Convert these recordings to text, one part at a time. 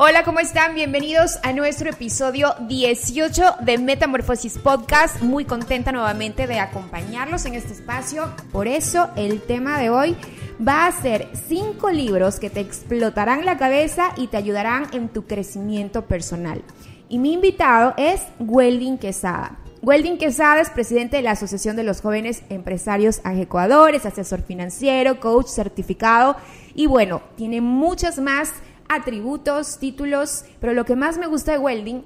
Hola, ¿cómo están? Bienvenidos a nuestro episodio 18 de Metamorfosis Podcast. Muy contenta nuevamente de acompañarlos en este espacio. Por eso el tema de hoy va a ser cinco libros que te explotarán la cabeza y te ayudarán en tu crecimiento personal. Y mi invitado es Welding Quesada. Welding Quesada es presidente de la Asociación de los Jóvenes Empresarios Ecuador, es asesor financiero, coach certificado y bueno, tiene muchas más atributos, títulos, pero lo que más me gusta de Welding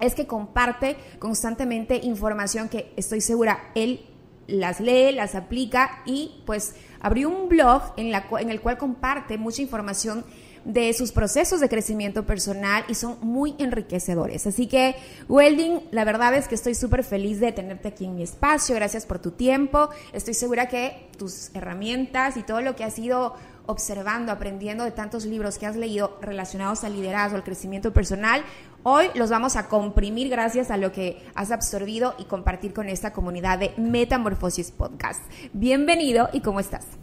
es que comparte constantemente información que estoy segura él las lee, las aplica y pues abrió un blog en, la, en el cual comparte mucha información de sus procesos de crecimiento personal y son muy enriquecedores. Así que, Welding, la verdad es que estoy súper feliz de tenerte aquí en mi espacio. Gracias por tu tiempo. Estoy segura que tus herramientas y todo lo que has ido observando, aprendiendo de tantos libros que has leído relacionados al liderazgo, al crecimiento personal, hoy los vamos a comprimir gracias a lo que has absorbido y compartir con esta comunidad de Metamorfosis Podcast. Bienvenido y ¿cómo estás?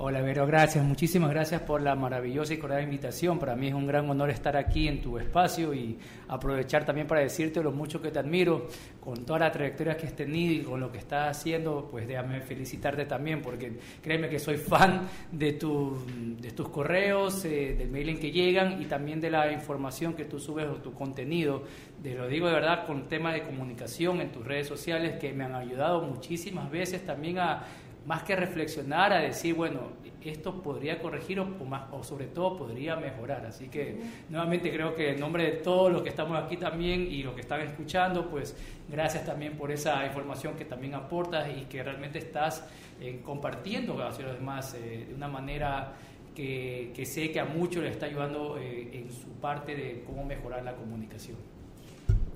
Hola Vero, gracias, muchísimas gracias por la maravillosa y cordial invitación. Para mí es un gran honor estar aquí en tu espacio y aprovechar también para decirte lo mucho que te admiro con toda la trayectoria que has tenido y con lo que estás haciendo, pues déjame felicitarte también porque créeme que soy fan de, tu, de tus correos, eh, del mail en que llegan y también de la información que tú subes o tu contenido. Te lo digo de verdad con temas de comunicación en tus redes sociales que me han ayudado muchísimas veces también a más que reflexionar, a decir, bueno, esto podría corregir o, más, o sobre todo podría mejorar. Así que nuevamente creo que en nombre de todos los que estamos aquí también y los que están escuchando, pues gracias también por esa información que también aportas y que realmente estás eh, compartiendo hacia los demás eh, de una manera que, sé que a muchos les está ayudando eh, en su parte de cómo mejorar la comunicación.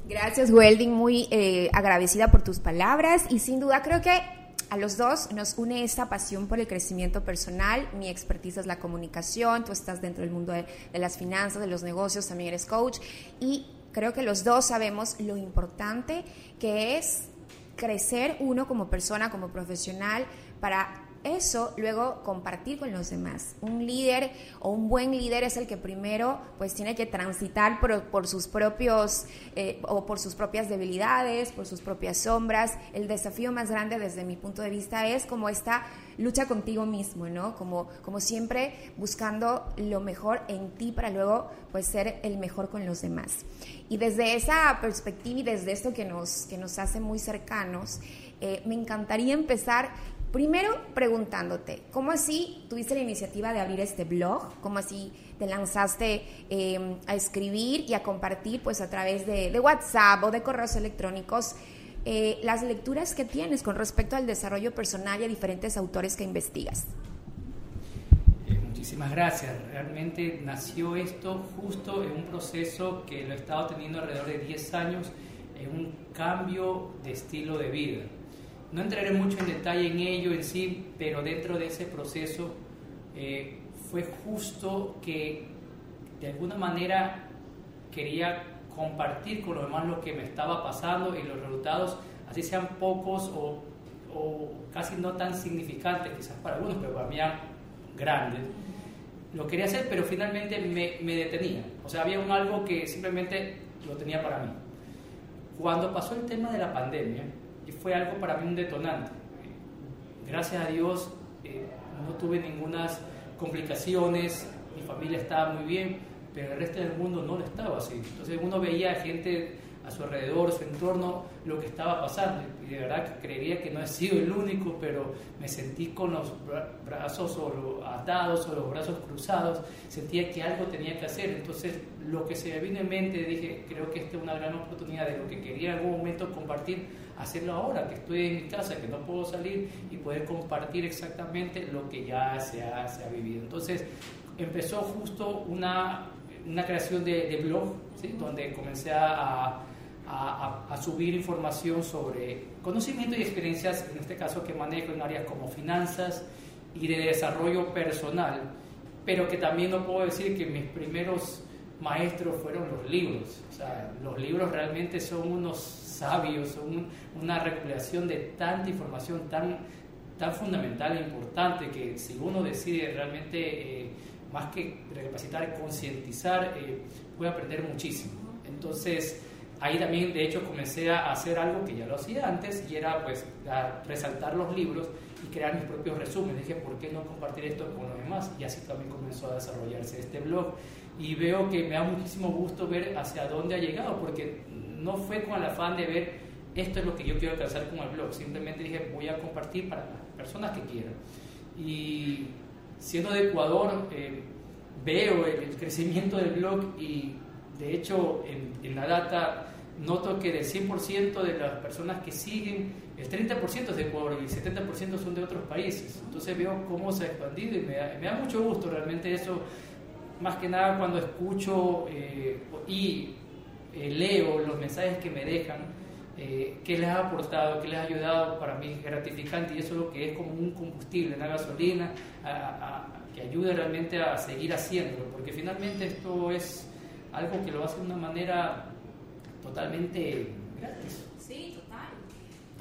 Gracias, Welding, muy agradecida por tus palabras y sin duda creo que a los dos nos une esta pasión por el crecimiento personal. Mi expertise es la comunicación, tú estás dentro del mundo de, las finanzas, de los negocios, también eres coach. Y creo que los dos sabemos lo importante que es crecer uno como persona, como profesional, para eso luego compartir con los demás. Un líder o un buen líder es el que primero pues tiene que transitar por, sus propios eh, o por sus propias debilidades, por sus propias sombras. El desafío más grande desde mi punto de vista es como esta lucha contigo mismo, ¿no? Como, como siempre buscando lo mejor en ti para luego pues ser el mejor con los demás. Y desde esa perspectiva y desde esto que nos, que nos hace muy cercanos, eh, me encantaría empezar Primero preguntándote, ¿cómo así tuviste la iniciativa de abrir este blog? ¿Cómo así te lanzaste em, a escribir y a compartir pues a través de, WhatsApp o de correos electrónicos eh, las lecturas que tienes con respecto al desarrollo personal y a diferentes autores que investigas? Eh, muchísimas gracias. Realmente nació esto justo en un proceso que lo he estado teniendo alrededor de 10 años, en un cambio de estilo de vida no entraré mucho en detalle en ello en sí, pero dentro de ese proceso eh, fue justo que de alguna manera quería compartir con los demás lo que me estaba pasando y los resultados, así sean pocos o, casi no tan significantes, quizás para algunos, pero para mí eran grandes. Lo quería hacer, pero finalmente me, me detenía. O sea, había un algo que simplemente lo tenía para mí. Cuando pasó el tema de la pandemia, fue algo para mí un detonante. Gracias a Dios eh, no tuve ninguna complicaciones, mi familia estaba muy bien, pero el resto del mundo no lo estaba así. Entonces uno veía gente a su alrededor, su entorno, lo que estaba pasando. Y de verdad que que no he sido el único, pero me sentí con los brazos o atados o los brazos cruzados, sentía que algo tenía que hacer. Entonces, lo que se me vino en mente, dije, creo que esta es una gran oportunidad de lo que quería en algún momento compartir, hacerlo ahora, que estoy en mi casa, que no puedo salir y poder compartir exactamente lo que ya se ha, se ha vivido. Entonces, empezó justo una, una creación de, blog, donde comencé a a, subir información sobre conocimiento y experiencias, en este caso que manejo en áreas como finanzas y de desarrollo personal, pero que también no puedo decir que mis primeros maestros fueron los libros. O sea, los libros realmente son unos sabios, son una recopilación de tanta información tan, tan fundamental e importante que si uno decide realmente, eh, más que recapacitar, concientizar, eh, puede aprender muchísimo. Entonces, ahí también de hecho comencé a hacer algo que ya lo hacía antes y era pues resaltar los libros y crear mis propios resúmenes. Dije, ¿por qué no compartir esto con los demás? Y así también comenzó a desarrollarse este blog. Y veo que me da muchísimo gusto ver hacia dónde ha llegado, porque no fue con el afán de ver esto es lo que yo quiero alcanzar con el blog. Simplemente dije, voy a compartir para las personas que quieran. Y siendo de Ecuador, eh, veo el, crecimiento del blog y de hecho en, en la data noto que del 100% de las personas que siguen, el 30% es de Ecuador y el 70% son de otros países. Entonces veo cómo se ha expandido y me da, mucho gusto realmente eso, más que nada cuando escucho eh, y eh, leo los mensajes que me dejan, eh, qué les ha aportado, qué les ha ayudado, para mí es gratificante y eso es lo que es como un combustible, una gasolina, que ayude realmente a seguir haciéndolo, porque finalmente esto es algo que lo hace de una manera totalmente gratis.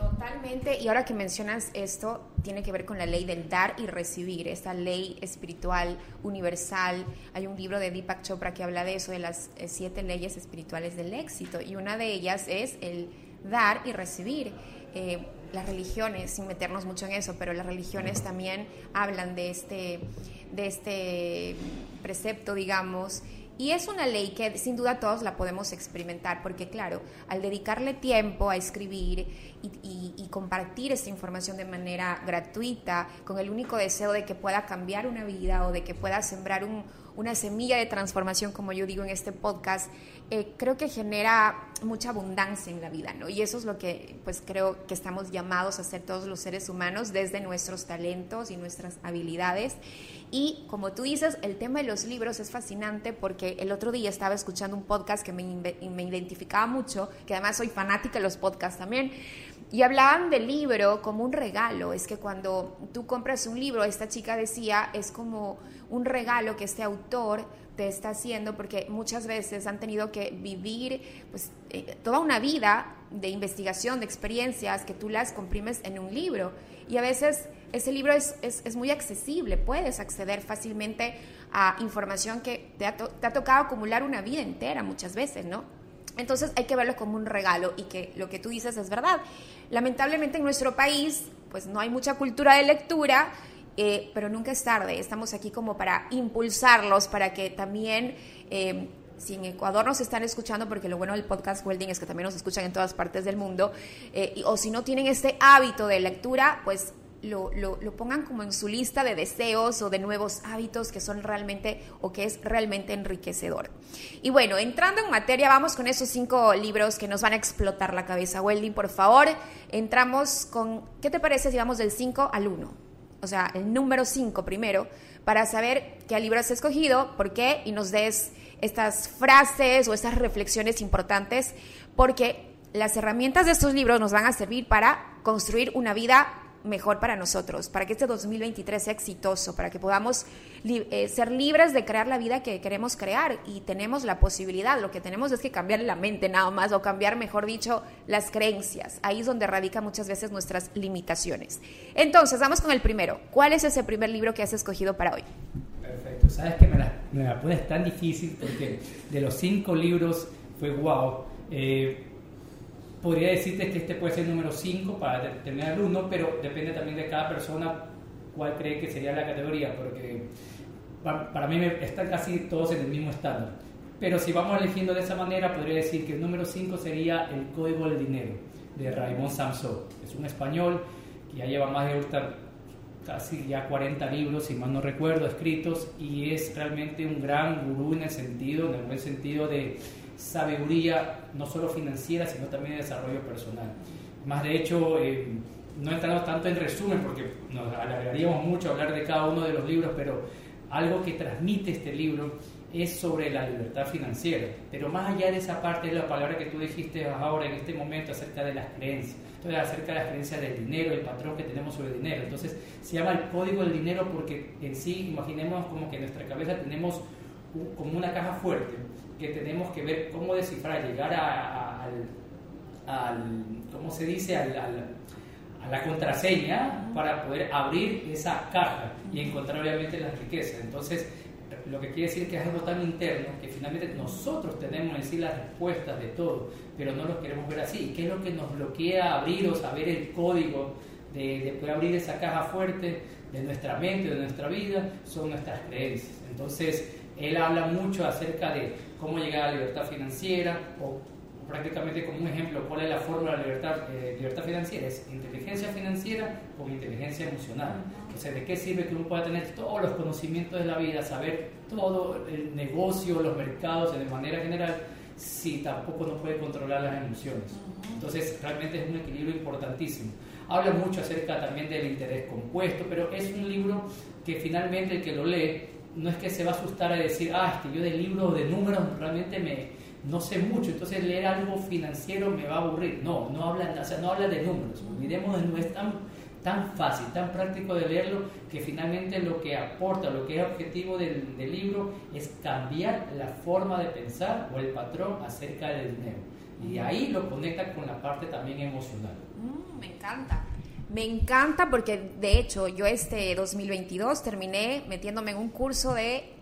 Totalmente. Y ahora que mencionas esto, tiene que ver con la ley del dar y recibir, esta ley espiritual universal. Hay un libro de Deepak Chopra que habla de eso, de las eh, siete leyes espirituales del éxito. Y una de ellas es el dar y recibir. Eh, las religiones, sin meternos mucho en eso, pero las religiones también hablan de este, de este precepto, digamos, y es una ley que sin duda todos la podemos experimentar, porque claro, al dedicarle tiempo a escribir y, compartir esta información de manera gratuita, con el único deseo de que pueda cambiar una vida o de que pueda sembrar una semilla de transformación, como yo digo en este podcast, eh, creo que genera mucha abundancia en la vida, ¿no? Y eso es lo que pues creo que estamos llamados a hacer todos los seres humanos desde nuestros talentos y nuestras habilidades. Y como tú dices, el tema de los libros es fascinante porque el otro día estaba escuchando un podcast que me, identificaba mucho, que además soy fanática de los podcasts también, y hablaban del libro como un regalo. Es que cuando tú compras un libro, esta chica decía, es como un regalo que este autor te está haciendo porque muchas veces han tenido que vivir pues, eh, toda una vida de investigación, de experiencias que tú las comprimes en un libro. Y a veces ese libro es, es, muy accesible, puedes acceder fácilmente a información que te ha, te ha tocado acumular una vida entera muchas veces, ¿no? Entonces hay que verlo como un regalo y que lo que tú dices es verdad. Lamentablemente en nuestro país pues no hay mucha cultura de lectura, eh, pero nunca es tarde. Estamos aquí como para impulsarlos, para que también... Eh, si en Ecuador nos están escuchando, porque lo bueno del podcast Welding es que también nos escuchan en todas partes del mundo, eh, o si no tienen este hábito de lectura, pues lo, lo, pongan como en su lista de deseos o de nuevos hábitos que son realmente o que es realmente enriquecedor. Y bueno, entrando en materia, vamos con esos cinco libros que nos van a explotar la cabeza. Welding, por favor, entramos con, ¿qué te parece si vamos del 5 al 1? O sea, el número 5 primero, para saber qué libro has escogido, por qué, y nos des estas frases o estas reflexiones importantes, porque las herramientas de estos libros nos van a servir para construir una vida mejor para nosotros, para que este 2023 sea exitoso, para que podamos eh, ser libres de crear la vida que queremos crear y tenemos la posibilidad, lo que tenemos es que cambiar la mente nada más o cambiar, mejor dicho, las creencias. Ahí es donde radica muchas veces nuestras limitaciones. Entonces, vamos con el primero. ¿Cuál es ese primer libro que has escogido para hoy? Perfecto. Sabes que me la, me tan difícil porque de los cinco libros fue wow. Podría decirte que este puede ser el número 5 para determinar el 1, pero depende también de cada persona cuál cree que sería la categoría, porque para, mí están casi todos en el mismo estándar. Pero si vamos eligiendo de esa manera, podría decir que el número 5 sería El Código del Dinero, de Raymond Samson. Es un español que ya lleva más de casi ya 40 libros, si mal no recuerdo, escritos, y es realmente un gran gurú en el sentido, en el buen sentido de sabiduría, no solo financiera, sino también de desarrollo personal. Más de hecho, eh, no entramos tanto en resumen, porque nos alargaríamos mucho hablar de cada uno de los libros, pero algo que transmite este libro es sobre la libertad financiera. Pero más allá de esa parte de la palabra que tú dijiste ahora en este momento acerca de las creencias, entonces acerca de las creencias del dinero, el patrón que tenemos sobre el dinero. Entonces se llama el código del dinero porque en sí imaginemos como que en nuestra cabeza tenemos como una caja fuerte que tenemos que ver cómo descifrar, llegar a, al, ¿cómo se dice? A la contraseña para poder abrir esa caja y encontrar obviamente las riquezas. Entonces, lo que quiere decir que es algo tan interno que finalmente nosotros tenemos en sí las respuestas de todo, pero no lo queremos ver así. ¿Qué es lo que nos bloquea abrir o saber el código de, de poder abrir esa caja fuerte de nuestra mente, de nuestra vida? Son nuestras creencias. Entonces, él habla mucho acerca de cómo llegar a la libertad financiera o prácticamente como un ejemplo, ¿cuál es la fórmula de libertad, eh, libertad financiera? Es inteligencia financiera con inteligencia emocional. Sea, ¿de qué sirve que uno pueda tener todos los conocimientos de la vida, saber todo el negocio, los mercados de manera general, si tampoco no puede controlar las emociones? Entonces, realmente es un equilibrio importantísimo. Habla mucho acerca también del interés compuesto, pero es un libro que finalmente el que lo lee no es que se va a asustar a decir, ah, es que yo del libro de números realmente me, no sé mucho, entonces leer algo financiero me va a aburrir. No, no habla, o no habla de números. Olvidemos, no es tan, tan fácil, tan práctico de leerlo, que finalmente lo que aporta, lo que es objetivo del, del libro es cambiar la forma de pensar o el patrón acerca del dinero. Y ahí lo conecta con la parte también emocional. Mm, me encanta. Me encanta porque de hecho yo este 2022 terminé metiéndome en un curso de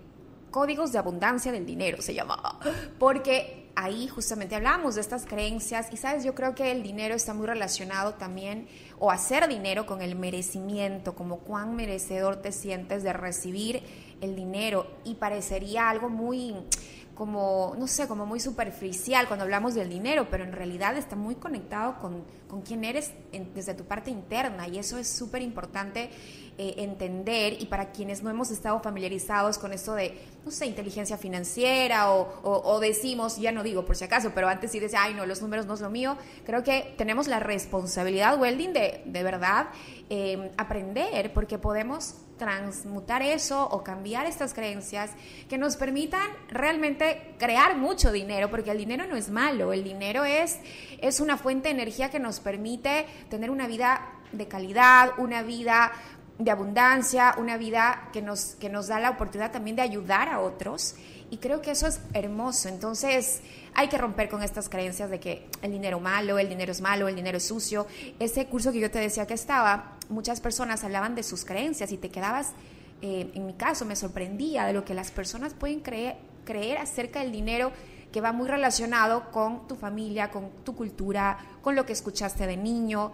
Códigos de Abundancia del Dinero se llamaba, porque ahí justamente hablamos de estas creencias y sabes, yo creo que el dinero está muy relacionado también, o hacer dinero con el merecimiento, como cuán merecedor te sientes de recibir el dinero. Y parecería algo muy como, no sé, como muy superficial cuando hablamos del dinero, pero en realidad está muy conectado con, con quién eres desde tu parte interna y eso es súper importante eh, entender y para quienes no hemos estado familiarizados con esto de, no sé, inteligencia financiera o, decimos, ya no digo por si acaso, pero antes sí decía, ay no, los números no es lo mío, creo que tenemos la responsabilidad, Welding, de, de verdad eh, aprender porque podemos transmutar eso o cambiar estas creencias que nos permitan realmente crear mucho dinero, porque el dinero no es malo, el dinero es, es una fuente de energía que nos permite tener una vida de calidad, una vida de abundancia, una vida que nos, que nos da la oportunidad también de ayudar a otros. Y creo que eso es hermoso. Entonces hay que romper con estas creencias de que el dinero malo, el dinero es malo, el dinero es sucio. Ese curso que yo te decía que estaba, muchas personas hablaban de sus creencias y te quedabas, eh, en mi caso me sorprendía de lo que las personas pueden creer, creer acerca del dinero que va muy relacionado con tu familia, con tu cultura, con lo que escuchaste de niño.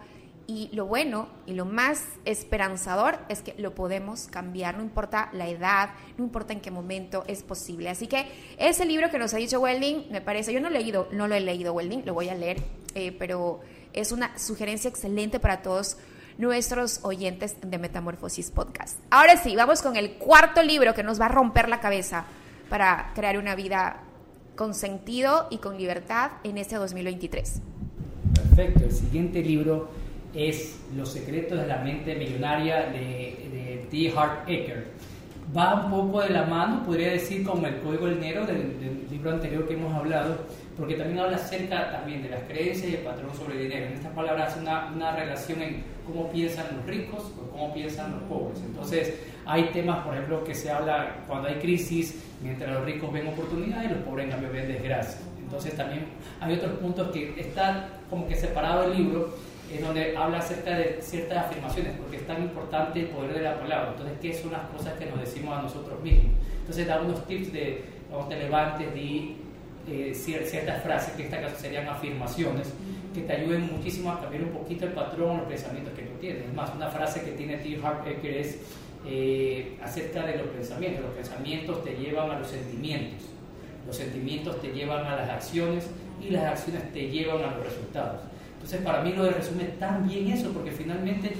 Y lo bueno y lo más esperanzador es que lo podemos cambiar, no importa la edad, no importa en qué momento es posible. Así que ese libro que nos ha dicho Welding, me parece, yo no, he leído, no lo he leído Welding, lo voy a leer, eh, pero es una sugerencia excelente para todos nuestros oyentes de Metamorfosis Podcast. Ahora sí, vamos con el cuarto libro que nos va a romper la cabeza para crear una vida con sentido y con libertad en este 2023. Perfecto, el siguiente libro es Los secretos de la mente millonaria de, T. Hart Ecker. Va un poco de la mano, podría decir, como el código del dinero del, libro anterior que hemos hablado, porque también habla acerca también de las creencias y el patrón sobre el dinero. En estas palabras hace una, una relación en cómo piensan los ricos o cómo piensan los pobres. Entonces, hay temas, por ejemplo, que se habla cuando hay crisis, mientras los ricos ven oportunidades y los pobres en cambio ven desgracia. Entonces, también hay otros puntos que están como que separado el libro en donde habla acerca de ciertas afirmaciones, porque es tan importante el poder de la palabra. Entonces, ¿qué son las cosas que nos decimos a nosotros mismos? Entonces, da unos tips de, cuando te levantes, de eh, ciertas frases, que en este caso serían afirmaciones, que te ayuden muchísimo a cambiar un poquito el patrón, los pensamientos que tú tienes. Es más, una frase que tiene T. Que es eh, acerca de los pensamientos. Los pensamientos te llevan a los sentimientos. Los sentimientos te llevan a las acciones y las acciones te llevan a los resultados. Entonces, para mí lo resume tan bien eso, porque finalmente,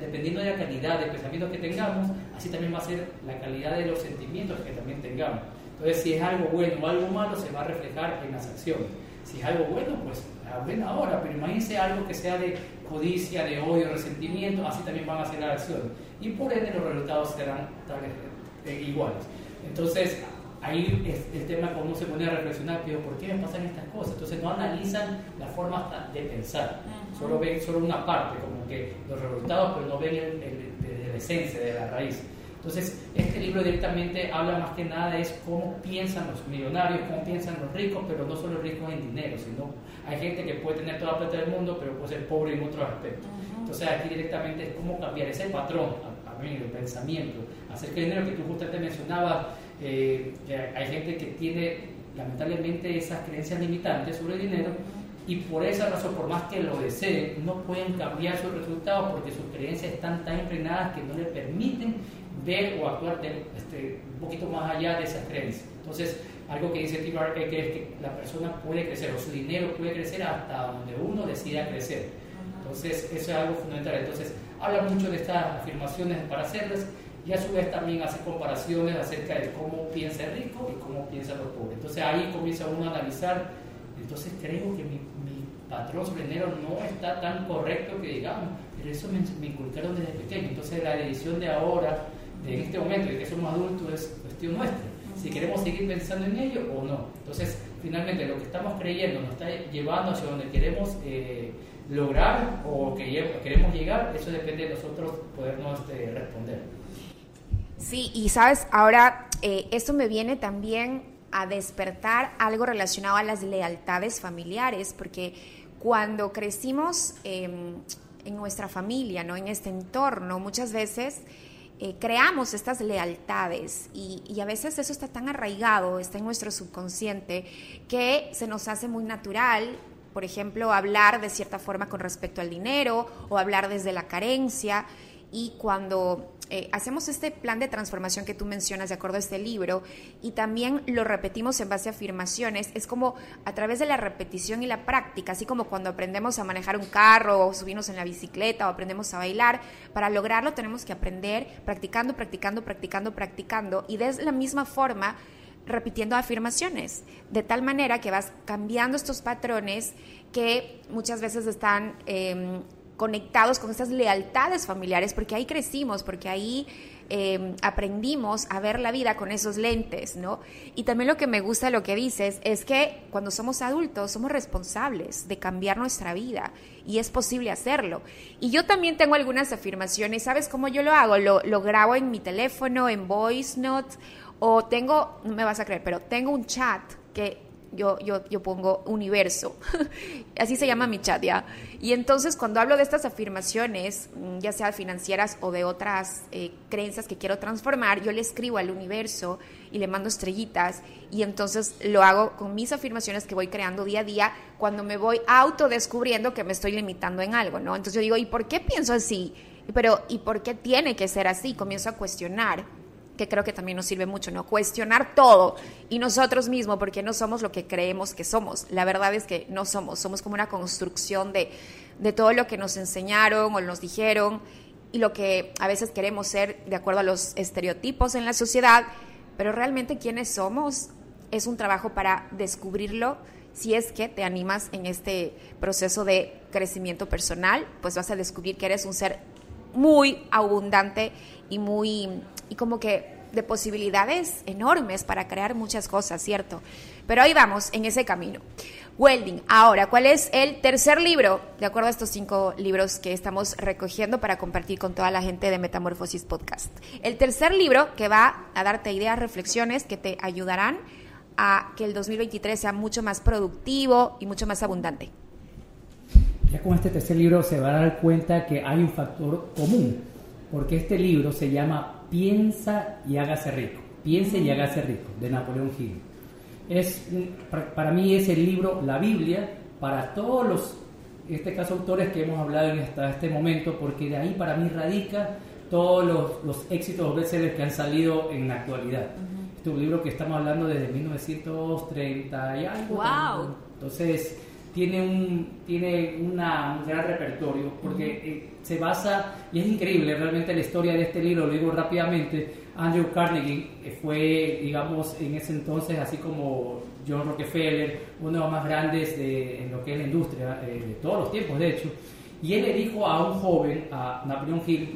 dependiendo de la calidad de pensamiento que tengamos, así también va a ser la calidad de los sentimientos que también tengamos. Entonces, si es algo bueno o algo malo, se va a reflejar en las acciones. Si es algo bueno, pues a buena hora, pero imagínense algo que sea de codicia, de odio, resentimiento, así también van a ser las acciones. Y por ende los resultados serán eh, iguales. Entonces, ahí es el tema cuando uno se pone a reflexionar, pero ¿por qué me pasan estas cosas? Entonces no analizan la forma de pensar, solo ven solo una parte, como que los resultados, pero no ven el, la esencia, de la raíz. Entonces, este libro directamente habla más que nada de cómo piensan los millonarios, cómo piensan los ricos, pero no solo ricos en dinero, sino hay gente que puede tener toda la plata del mundo, pero puede ser pobre en otros aspectos. Entonces, aquí directamente es cómo cambiar ese patrón, a, mí, el pensamiento, hacer que el dinero que tú justamente mencionabas, eh, hay gente que tiene lamentablemente esas creencias limitantes sobre el dinero y por esa razón, por más que lo deseen, no pueden cambiar sus resultados porque sus creencias están tan impregnadas que no le permiten ver o actuar este, un poquito más allá de esas creencias. Entonces, algo que dice Tim que es que la persona puede crecer o su dinero puede crecer hasta donde uno decida crecer. Entonces, eso es algo fundamental. Entonces, habla mucho de estas afirmaciones para hacerlas y a su vez también hace comparaciones acerca de cómo piensa el rico y cómo piensa los pobres. Entonces, ahí comienza uno a analizar. Entonces, creo que mi, mi patrón sobre no está tan correcto que digamos, pero eso me, me inculcaron desde pequeño. Entonces, la edición de ahora en este momento de que somos adultos es cuestión nuestra. Si queremos seguir pensando en ello o no. Entonces, finalmente, lo que estamos creyendo nos está llevando hacia donde queremos eh, lograr o que queremos llegar, eso depende de nosotros podernos este, responder. Sí, y sabes, ahora eh, esto me viene también a despertar algo relacionado a las lealtades familiares, porque cuando crecimos em, en nuestra familia, ¿no? en este entorno, muchas veces eh, creamos estas lealtades y, a veces eso está tan arraigado, está en nuestro subconsciente, que se nos hace muy natural, por ejemplo, hablar de cierta forma con respecto al dinero o hablar desde la carencia y cuando eh, hacemos este plan de transformación que tú mencionas de acuerdo a este libro y también lo repetimos en base a afirmaciones, es como a través de la repetición y la práctica, así como cuando aprendemos a manejar un carro o subirnos en la bicicleta o aprendemos a bailar, para lograrlo tenemos que aprender practicando, practicando, practicando, practicando y de la misma forma repitiendo afirmaciones, de tal manera que vas cambiando estos patrones que muchas veces están... Em, conectados con estas lealtades familiares, porque ahí crecimos, porque ahí em, aprendimos a ver la vida con esos lentes, ¿no? Y también lo que me gusta de lo que dices es que cuando somos adultos somos responsables de cambiar nuestra vida y es posible hacerlo. Y yo también tengo algunas afirmaciones, ¿sabes cómo yo lo hago? Lo, lo grabo en mi teléfono, en voice notes, o tengo, no me vas a creer, pero tengo un chat que yo, yo, yo pongo universo, así se llama mi chat ya. Y entonces cuando hablo de estas afirmaciones, mm, ya sea financieras o de otras eh, creencias que quiero transformar, yo le escribo al universo y le mando estrellitas y entonces lo hago con mis afirmaciones que voy creando día a día cuando me voy autodescubriendo que me estoy limitando en algo, ¿no? Entonces yo digo, ¿y por qué pienso así? Pero, ¿y por qué tiene que ser así? Comienzo a cuestionar que creo que también nos sirve mucho, ¿no? Cuestionar todo y nosotros mismos, porque no somos lo que creemos que somos. La verdad es que no somos, somos como una construcción de, de todo lo que nos enseñaron o nos dijeron y lo que a veces queremos ser de acuerdo a los estereotipos en la sociedad, pero realmente quiénes somos es un trabajo para descubrirlo. Si es que te animas en este proceso de crecimiento personal, pues vas a descubrir que eres un ser muy abundante y muy y como que de posibilidades enormes para crear muchas cosas, ¿cierto? Pero ahí vamos, en ese camino. Welding. Ahora, ¿cuál es el tercer libro? De acuerdo a estos cinco libros que estamos recogiendo para compartir con toda la gente de Metamorfosis Podcast. El tercer libro que va a darte ideas, reflexiones que te ayudarán a que el 2023 sea mucho más productivo y mucho más abundante. Ya con este tercer libro se va a dar cuenta que hay un factor común, porque este libro se llama Piensa y hágase rico. Piense y hágase rico, de Napoleón Hill. Es, para mí es el libro, la Biblia, para todos los, en este caso, autores que hemos hablado hasta este momento, porque de ahí para mí radica todos los, los éxitos, bestsellers que han salido en la actualidad. Este es un libro que estamos hablando desde 1930 y algo. ¡Wow! Entonces, tiene un, tiene una, un gran repertorio porque eh, se basa, y es increíble realmente la historia de este libro, lo digo rápidamente, Andrew Carnegie fue, digamos, en ese entonces, así como John Rockefeller, uno de los más grandes de, en lo que es la industria, eh, de todos los tiempos de hecho, y él le dijo a un joven, a Napoleon Hill,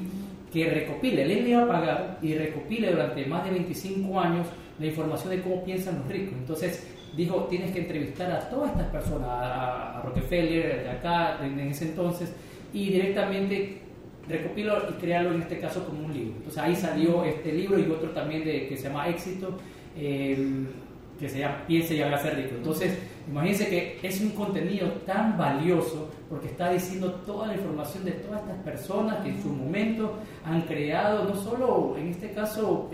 que recopile, él le iba a pagar y recopile durante más de 25 años la información de cómo piensan los ricos. Entonces, dijo, tienes que entrevistar a todas estas personas, a, Rockefeller, de acá, en, ese entonces, y directamente recopilo y crearlo en este caso como un libro. Entonces ahí salió este libro y otro también de, que se llama Éxito, que se llama Piense y hágase rico. Entonces, imagínense que es un contenido tan valioso porque está diciendo toda la información de todas estas personas que en su momento han creado, no solo en este caso,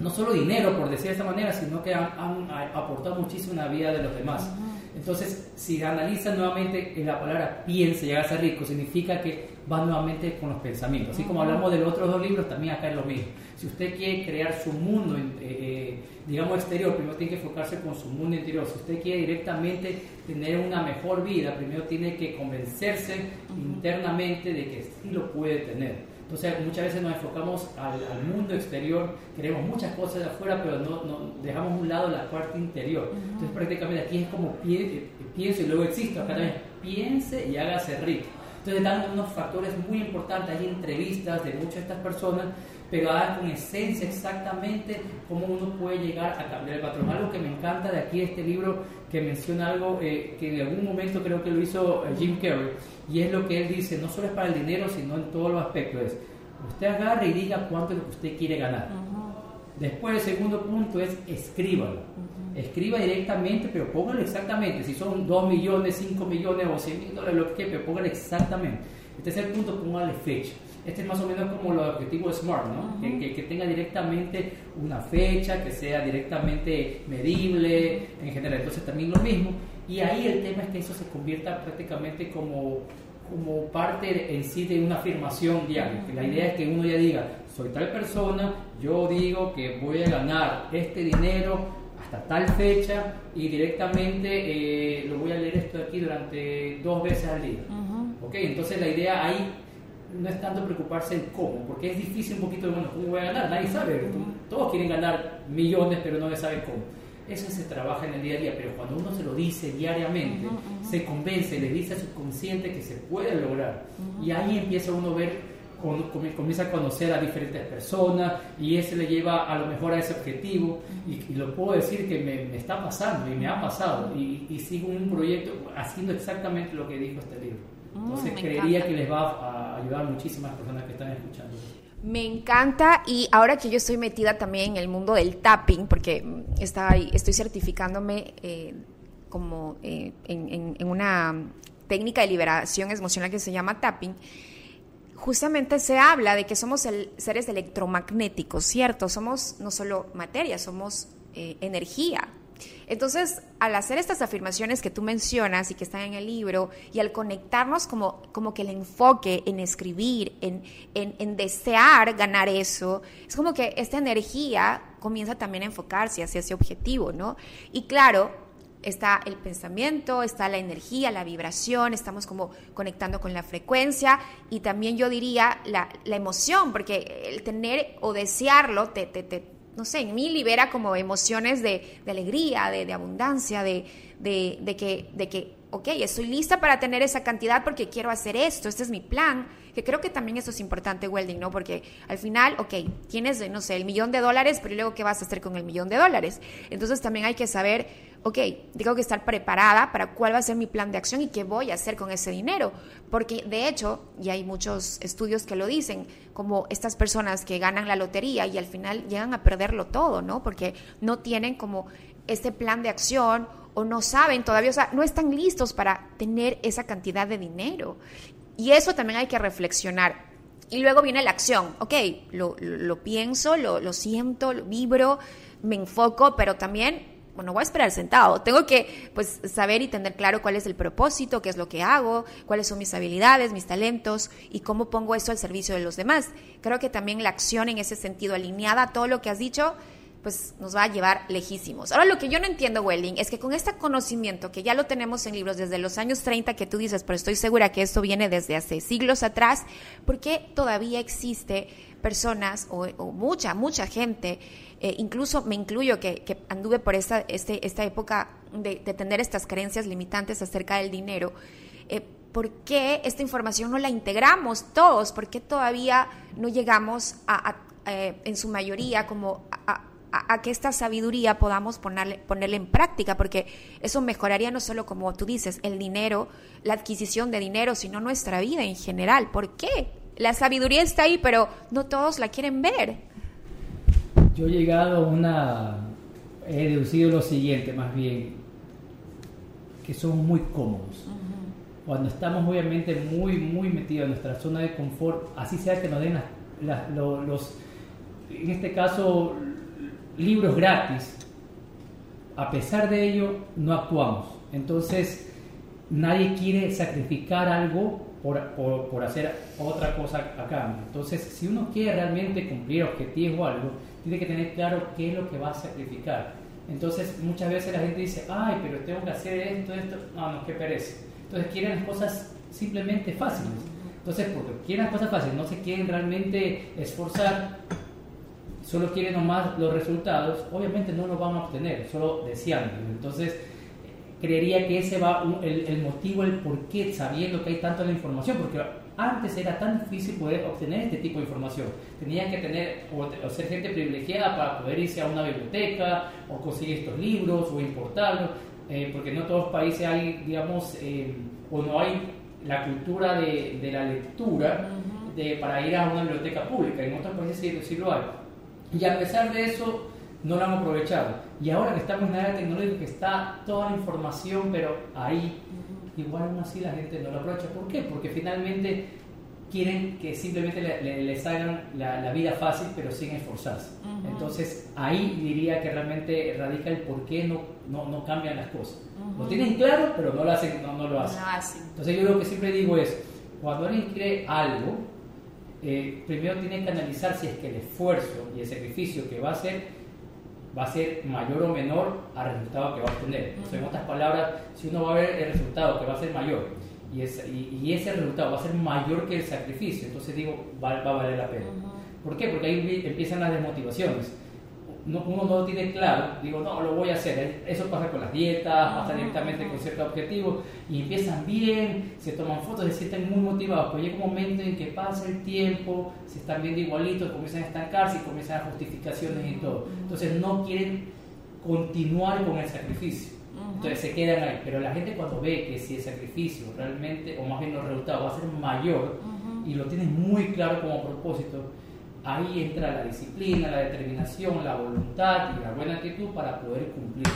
no solo dinero, por decir de esta manera, sino que han, aportado muchísimo a la vida de los demás. Entonces, si analizan nuevamente en la palabra piensa y ser rico, significa que va nuevamente con los pensamientos. Así como hablamos de los otros dos libros, también acá es lo mismo. Si usted quiere crear su mundo, eh, eh, digamos, exterior, primero tiene que enfocarse con su mundo interior. Si usted quiere directamente tener una mejor vida, primero tiene que convencerse internamente de que sí lo puede tener. Entonces muchas veces nos enfocamos al, mundo exterior, queremos muchas cosas de afuera, pero no, no dejamos a un lado la parte interior. Entonces prácticamente aquí es como pienso y luego existo, acá también piense y hágase rico. Entonces dan unos factores muy importantes, hay entrevistas de muchas de estas personas, pero dan con esencia exactamente cómo uno puede llegar a cambiar el patrón. Algo que me encanta de aquí este libro que menciona algo eh, que en algún momento creo que lo hizo eh, Jim Carrey, y es lo que él dice, no solo es para el dinero, sino en todos los aspectos. Es, usted agarre y diga cuánto es lo que usted quiere ganar. Después el segundo punto es escríbalo. Escriba directamente, pero póngalo exactamente. Si son 2 millones, 5 millones o 100 mil dólares, lo que pero póngalo exactamente. El tercer punto, póngale fecha. Este es más o menos como los objetivos SMART, ¿no? que, que, tenga directamente una fecha, que sea directamente medible, en general. Entonces también lo mismo. Y ahí el tema es que eso se convierta prácticamente como, como parte en sí de una afirmación diaria. Que la idea es que uno ya diga, soy tal persona, yo digo que voy a ganar este dinero hasta tal fecha y directamente eh, lo voy a leer esto aquí durante dos veces al día. ¿Ok? Entonces la idea ahí no es tanto preocuparse el cómo, porque es difícil un poquito, bueno, ¿cómo voy a ganar? Nadie sabe, todos quieren ganar millones, pero no se sabe cómo. Eso se trabaja en el día a día, pero cuando uno se lo dice diariamente, se convence, le dice a su consciente que se puede lograr. Y ahí empieza uno a ver comienza a conocer a diferentes personas y eso le lleva a lo mejor a ese objetivo y, lo puedo decir que me, está pasando y me ha pasado y, y, sigo un proyecto haciendo exactamente lo que dijo este libro. Mm, Entonces creería que les va a ayudar muchísimas personas que están escuchando. Me encanta y ahora que yo estoy metida también en el mundo del tapping, porque está, estoy certificándome eh, como eh, en, en, una técnica de liberación emocional que se llama tapping, justamente se habla de que somos seres electromagnéticos, ¿cierto? Somos no solo materia, somos eh, energía. Entonces, al hacer estas afirmaciones que tú mencionas y que están en el libro, y al conectarnos como, como que el enfoque en escribir, en, en, desear ganar eso, es como que esta energía comienza también a enfocarse hacia ese objetivo, ¿no? Y claro, está el pensamiento, está la energía, la vibración, estamos como conectando con la frecuencia y también yo diría la, la emoción, porque el tener o desearlo te, te, te no sé, en mí libera como emociones de, alegría, de, abundancia, de, de, que, de que, ok, estoy lista para tener esa cantidad porque quiero hacer esto, este es mi plan, que creo que también eso es importante, Welding, ¿no? Porque al final, ok, tienes, no sé, el millón de dólares, pero luego, ¿qué vas a hacer con el millón de dólares? Entonces también hay que saber ok, tengo que estar preparada para cuál va a ser mi plan de acción y qué voy a hacer con ese dinero. Porque de hecho, y hay muchos estudios que lo dicen, como estas personas que ganan la lotería y al final llegan a perderlo todo, ¿no? Porque no tienen como este plan de acción o no saben todavía, o sea, no están listos para tener esa cantidad de dinero. Y eso también hay que reflexionar. Y luego viene la acción, ok, lo, pienso, lo, lo siento, lo vibro, me enfoco, pero también pues no voy a esperar sentado. Tengo que pues saber y tener claro cuál es el propósito, qué es lo que hago, cuáles son mis habilidades, mis talentos y cómo pongo eso al servicio de los demás. Creo que también la acción en ese sentido, alineada a todo lo que has dicho, pues nos va a llevar lejísimos. Ahora lo que yo no entiendo, Welding, es que con este conocimiento que ya lo tenemos en libros desde los años 30 que tú dices, pero estoy segura que esto viene desde hace siglos atrás, ¿por qué todavía existe personas o, mucha, mucha gente, eh, incluso me incluyo que, anduve por esta, este, esta época de, tener estas creencias limitantes acerca del dinero? Eh, ¿Por qué esta información no la integramos todos? ¿Por qué todavía no llegamos a, eh, en su mayoría como a, a, que esta sabiduría podamos ponerle, ponerle en práctica, porque eso mejoraría no solo, como tú dices, el dinero, la adquisición de dinero, sino nuestra vida en general. ¿Por qué? La sabiduría está ahí, pero no todos la quieren ver. Yo he llegado a una... He deducido lo siguiente, más bien, que somos muy cómodos. Cuando estamos obviamente muy, muy metidos en nuestra zona de confort, así sea que nos den los, en este caso, libros gratis, a pesar de ello no actuamos. Entonces, nadie quiere sacrificar algo por, por, hacer otra cosa a cambio. Entonces, si uno quiere realmente cumplir objetivos o algo, tiene que tener claro qué es lo que va a sacrificar. Entonces, muchas veces la gente dice, ay, pero tengo que hacer esto, esto. No, que perece. Entonces, quieren las cosas simplemente fáciles. Entonces, porque quieren las cosas fáciles, no se quieren realmente esforzar, solo quieren nomás los resultados, obviamente no los van a obtener, solo deseando. Entonces, creería que ese va el, motivo, el por qué, sabiendo que hay tanta la información, porque antes era tan difícil poder obtener este tipo de información. Tenían que tener o, ser gente privilegiada para poder irse a una biblioteca o conseguir estos libros o importarlos, eh, porque no en todos los países hay, digamos, eh, o no hay la cultura de, de la lectura de, para ir a una biblioteca pública. En otros países sí, sí lo hay. Y a pesar de eso, no lo han aprovechado. Y ahora que estamos en la era tecnológica, que está toda la información, pero ahí, igual aún así la gente no lo aprovecha. ¿Por qué? Porque finalmente quieren que simplemente les hagan la, vida fácil, pero sin esforzarse. Entonces, ahí diría que realmente radica el por qué no, no, no cambian las cosas. Lo tienen claro, pero no lo hacen. No, no lo hacen. Entonces, yo lo que siempre digo es, cuando alguien quiere algo, eh, primero tiene que analizar si es que el esfuerzo y el sacrificio que va a hacer va a ser mayor o menor al resultado que va a obtener. en otras palabras, si uno va a ver el resultado que va a ser mayor y, y, ese resultado va a ser mayor que el sacrificio, entonces digo, va, a valer la pena. ¿Por qué? Porque ahí empiezan las desmotivaciones uno no lo tiene claro, digo, no, lo voy a hacer. Eso pasa con las dietas, pasa directamente con ciertos objetivos y empiezan bien, se toman fotos, se sienten muy motivados, pero llega un momento en que pasa el tiempo, se están viendo igualitos, comienzan a estancarse y comienzan a justificaciones y todo. Entonces no quieren continuar con el sacrificio. Entonces se quedan ahí. Pero la gente cuando ve que si el sacrificio realmente, o más bien los resultados, va a ser mayor y lo tienen muy claro como propósito, ahí entra la disciplina, la determinación, la voluntad y la buena actitud para poder cumplir.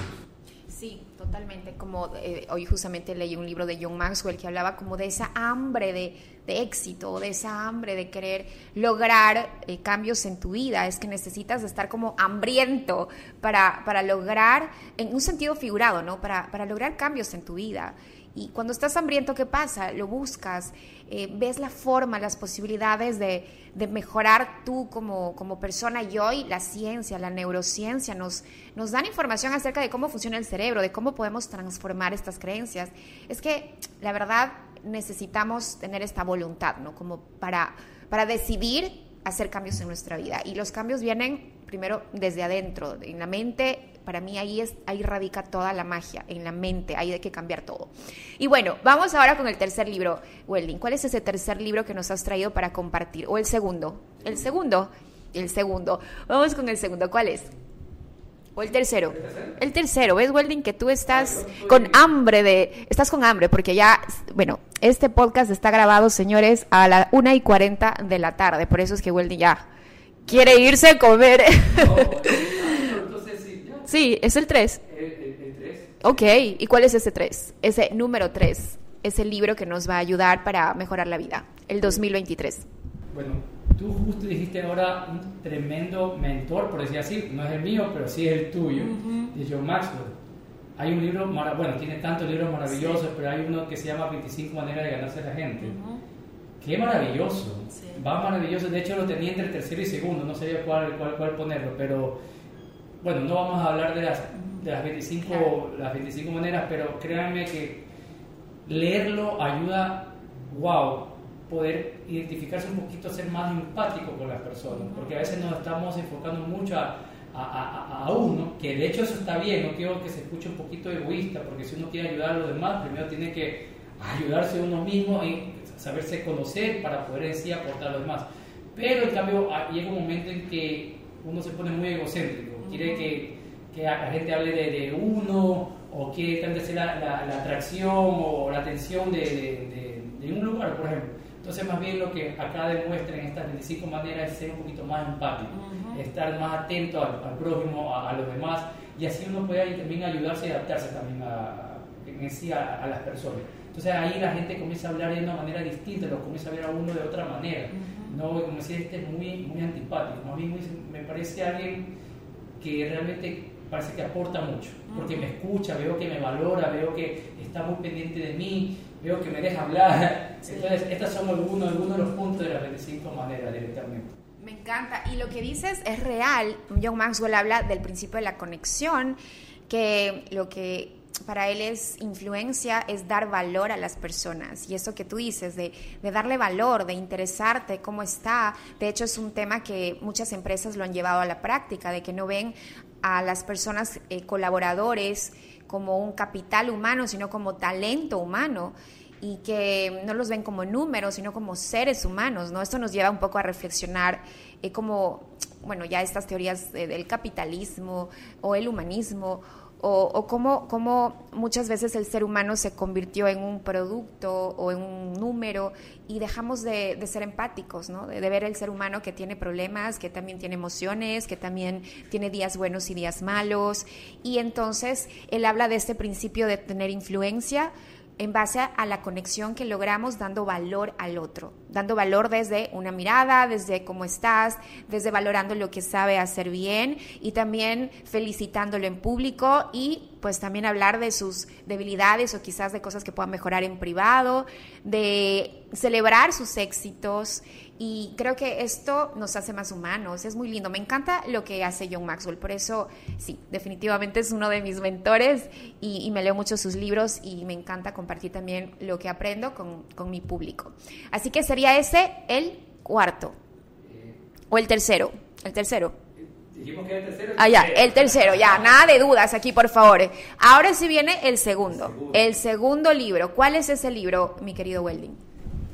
Sí, totalmente. Como eh, hoy justamente leí un libro de John Maxwell que hablaba como de esa hambre de, de éxito, de esa hambre de querer lograr eh, cambios en tu vida. Es que necesitas estar como hambriento para, para lograr, en un sentido figurado, ¿no? Para, para lograr cambios en tu vida. Y cuando estás hambriento, ¿qué pasa? Lo buscas, eh, ves la forma, las posibilidades de, mejorar tú como, como, persona. Y hoy la ciencia, la neurociencia nos, nos dan información acerca de cómo funciona el cerebro, de cómo podemos transformar estas creencias. Es que la verdad necesitamos tener esta voluntad, ¿no? Como para, para decidir hacer cambios en nuestra vida. Y los cambios vienen primero desde adentro, en la mente para mí ahí, es, ahí radica toda la magia, en la mente, ahí hay que cambiar todo. Y bueno, vamos ahora con el tercer libro, Welding. ¿Cuál es ese tercer libro que nos has traído para compartir? ¿O el segundo? ¿El segundo? El segundo. Vamos con el segundo. ¿Cuál es? ¿O el tercero? El tercero. ¿Ves, Welding, que tú estás con hambre de... Estás con hambre porque ya, bueno, este podcast está grabado, señores, a la una y 40 de la tarde. Por eso es que Welding ya quiere irse a comer. Sí, es el 3. El, 3. Ok, ¿y cuál es ese 3? Ese número 3, es el libro que nos va a ayudar para mejorar la vida, el 2023. Bueno, tú justo dijiste ahora un tremendo mentor, por decir así, no es el mío, pero sí es el tuyo, de John Maxwell. Hay un libro, bueno, tiene tantos libros maravillosos, pero hay uno que se llama 25 maneras de ganarse a la gente. Qué maravilloso, va maravilloso. De hecho, lo tenía entre tercero y segundo, no sabía cuál, cuál, cuál ponerlo, pero bueno, no vamos a hablar de las, de las, 25, las 25 maneras, pero créanme que leerlo ayuda, wow, poder identificarse un poquito, ser más empático con las personas, porque a veces nos estamos enfocando mucho a, a, a, uno, que de hecho eso está bien, no quiero que se escuche un poquito egoísta, porque si uno quiere ayudar a los demás, primero tiene que ayudarse a uno mismo y saberse conocer para poder en sí aportar a los demás. Pero en cambio llega un momento en que uno se pone muy egocéntrico, quiere que, que la gente hable de, de uno o quiere también la, la, atracción o la atención de, de, de, un lugar, por ejemplo. Entonces, más bien lo que acá demuestra en estas 25 maneras es ser un poquito más empático, estar más atento al, prójimo, a, los demás, y así uno puede también ayudarse y adaptarse también a, en sí a, las personas. Entonces ahí la gente comienza a hablar de una manera distinta, lo comienza a ver a uno de otra manera. No, como decía, este es muy, muy antipático, más bien me parece alguien que realmente parece que aporta mucho, porque me escucha, veo que me valora, veo que está muy pendiente de mí, veo que me deja hablar. Entonces, estos son algunos, algunos de los puntos de las 25 maneras directamente. Me encanta. Y lo que dices es real. John Maxwell habla del principio de la conexión, que lo que para él es influencia, es dar valor a las personas. Y eso que tú dices, de, de, darle valor, de interesarte cómo está. De hecho, es un tema que muchas empresas lo han llevado a la práctica, de que no ven a las personas eh, colaboradores como un capital humano, sino como talento humano y que no los ven como números, sino como seres humanos, ¿no? Esto nos lleva un poco a reflexionar eh, como, bueno, ya estas teorías del capitalismo o el humanismo o, cómo, muchas veces el ser humano se convirtió en un producto o en un número y dejamos de, ser empáticos, ¿no? De, de, ver el ser humano que tiene problemas, que también tiene emociones, que también tiene días buenos y días malos. Y entonces él habla de este principio de tener influencia en base a la conexión que logramos dando valor al otro, dando valor desde una mirada, desde cómo estás, desde valorando lo que sabe hacer bien y también felicitándolo en público y pues también hablar de sus debilidades o quizás de cosas que puedan mejorar en privado, de celebrar sus éxitos y creo que esto nos hace más humanos, es muy lindo. Me encanta lo que hace John Maxwell, por eso sí, definitivamente es uno de mis mentores y, me leo mucho sus libros y me encanta compartir también lo que aprendo con, con mi público. Así que sería ese el cuarto o el tercero, el tercero. Dijimos que el tercero. Ah, ya, el tercero, ya, nada de dudas aquí, por favor. Ahora sí viene el segundo, el segundo, libro. ¿Cuál es ese libro, mi querido Welding?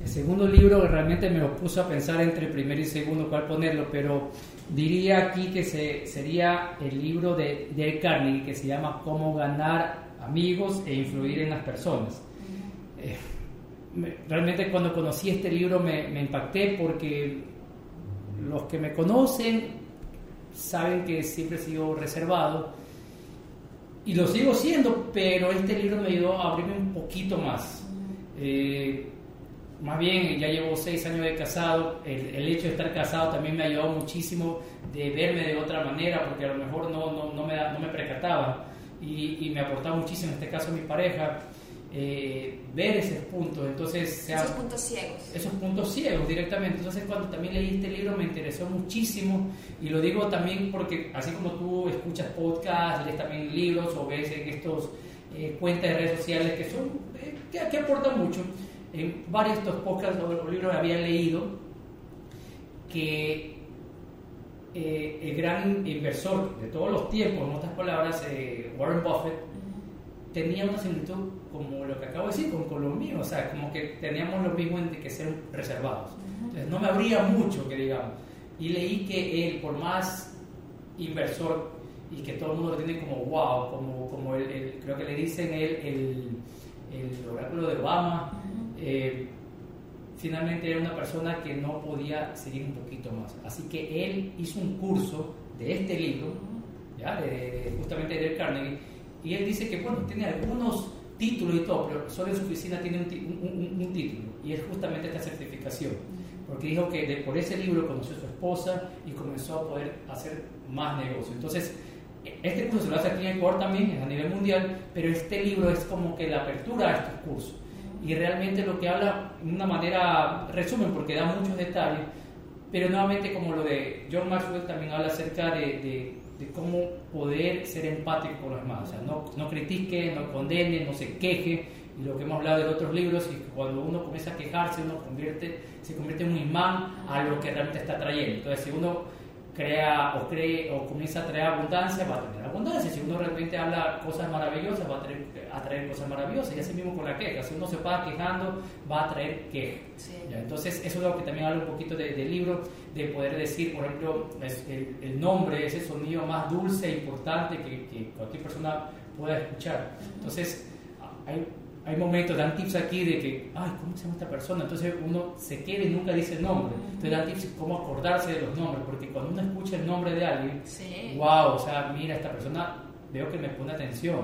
El segundo libro realmente me lo puso a pensar entre primero y segundo cuál ponerlo, pero diría aquí que se, sería el libro de Dale Carnegie que se llama Cómo ganar amigos e influir en las personas. Eh, realmente cuando conocí este libro me, me impacté porque los que me conocen saben que siempre he sido reservado. Y lo sigo siendo, pero este libro me ayudó a abrirme un poquito más. Eh, más bien, ya llevo seis años de casado, el, hecho de estar casado también me ha ayudado muchísimo de verme de otra manera, porque a lo mejor no, no, no me, no me percataba. Y, y, me aportaba muchísimo, en este caso mi pareja, eh, ver esos puntos. Entonces, esos puntos ciegos. Esos puntos ciegos directamente. Entonces, cuando también leí este libro me interesó muchísimo y lo digo también porque así como tú escuchas podcasts, lees también libros o ves en estos eh, cuentas de redes sociales que son eh, que, aportan mucho. En varios de estos podcasts o libros había leído que el gran inversor de todos los tiempos, en otras palabras, Warren Buffett, tenía una similitud como lo que acabo de decir con, con lo mío, o sea, como que teníamos lo mismo en que ser reservados. Entonces no me abría mucho, que digamos. Y leí que él, por más inversor y que todo el mundo lo tiene como wow, como, como el, creo que le dicen él, el, el oráculo de Obama, eh, finalmente era una persona que no podía seguir un poquito más. Así que él hizo un curso de este libro, ¿ya? De, justamente de Carnegie, y él dice que, bueno, tiene algunos títulos y todo, pero solo en su oficina tiene un, un, título, y es justamente esta certificación. porque dijo que por ese libro conoció a su esposa y comenzó a poder hacer más negocio. Entonces, este curso se lo hace aquí en Ecuador también, a nivel mundial, pero este libro es como que la apertura a estos cursos. Y realmente lo que habla, de una manera, resumen, porque da muchos detalles, pero nuevamente como lo de John Maxwell también habla acerca de, de, cómo poder ser empático con los demás, o sea, no, no critique, no condene, no se queje, y lo que hemos hablado de otros libros, y cuando uno comienza a quejarse, uno convierte, se convierte en un imán a lo que realmente está trayendo. Entonces, si uno crea o cree o comienza a traer abundancia, va a tener abundancia. Si uno realmente habla cosas maravillosas, va a traer, a traer cosas maravillosas. Y así mismo con la queja. Si uno se va quejando, va a traer queja. Entonces, eso es lo que también habla un poquito del libro, de poder decir, por ejemplo, el, el, nombre, ese sonido más dulce e importante que, que cualquier persona pueda escuchar. Entonces, hay hay momentos, dan tips aquí de que, ay, ¿cómo se llama esta persona? Entonces uno se queda y nunca dice el nombre. Entonces dan tips cómo acordarse de los nombres, porque cuando uno escucha el nombre de alguien, wow, o sea, mira, esta persona veo que me pone atención.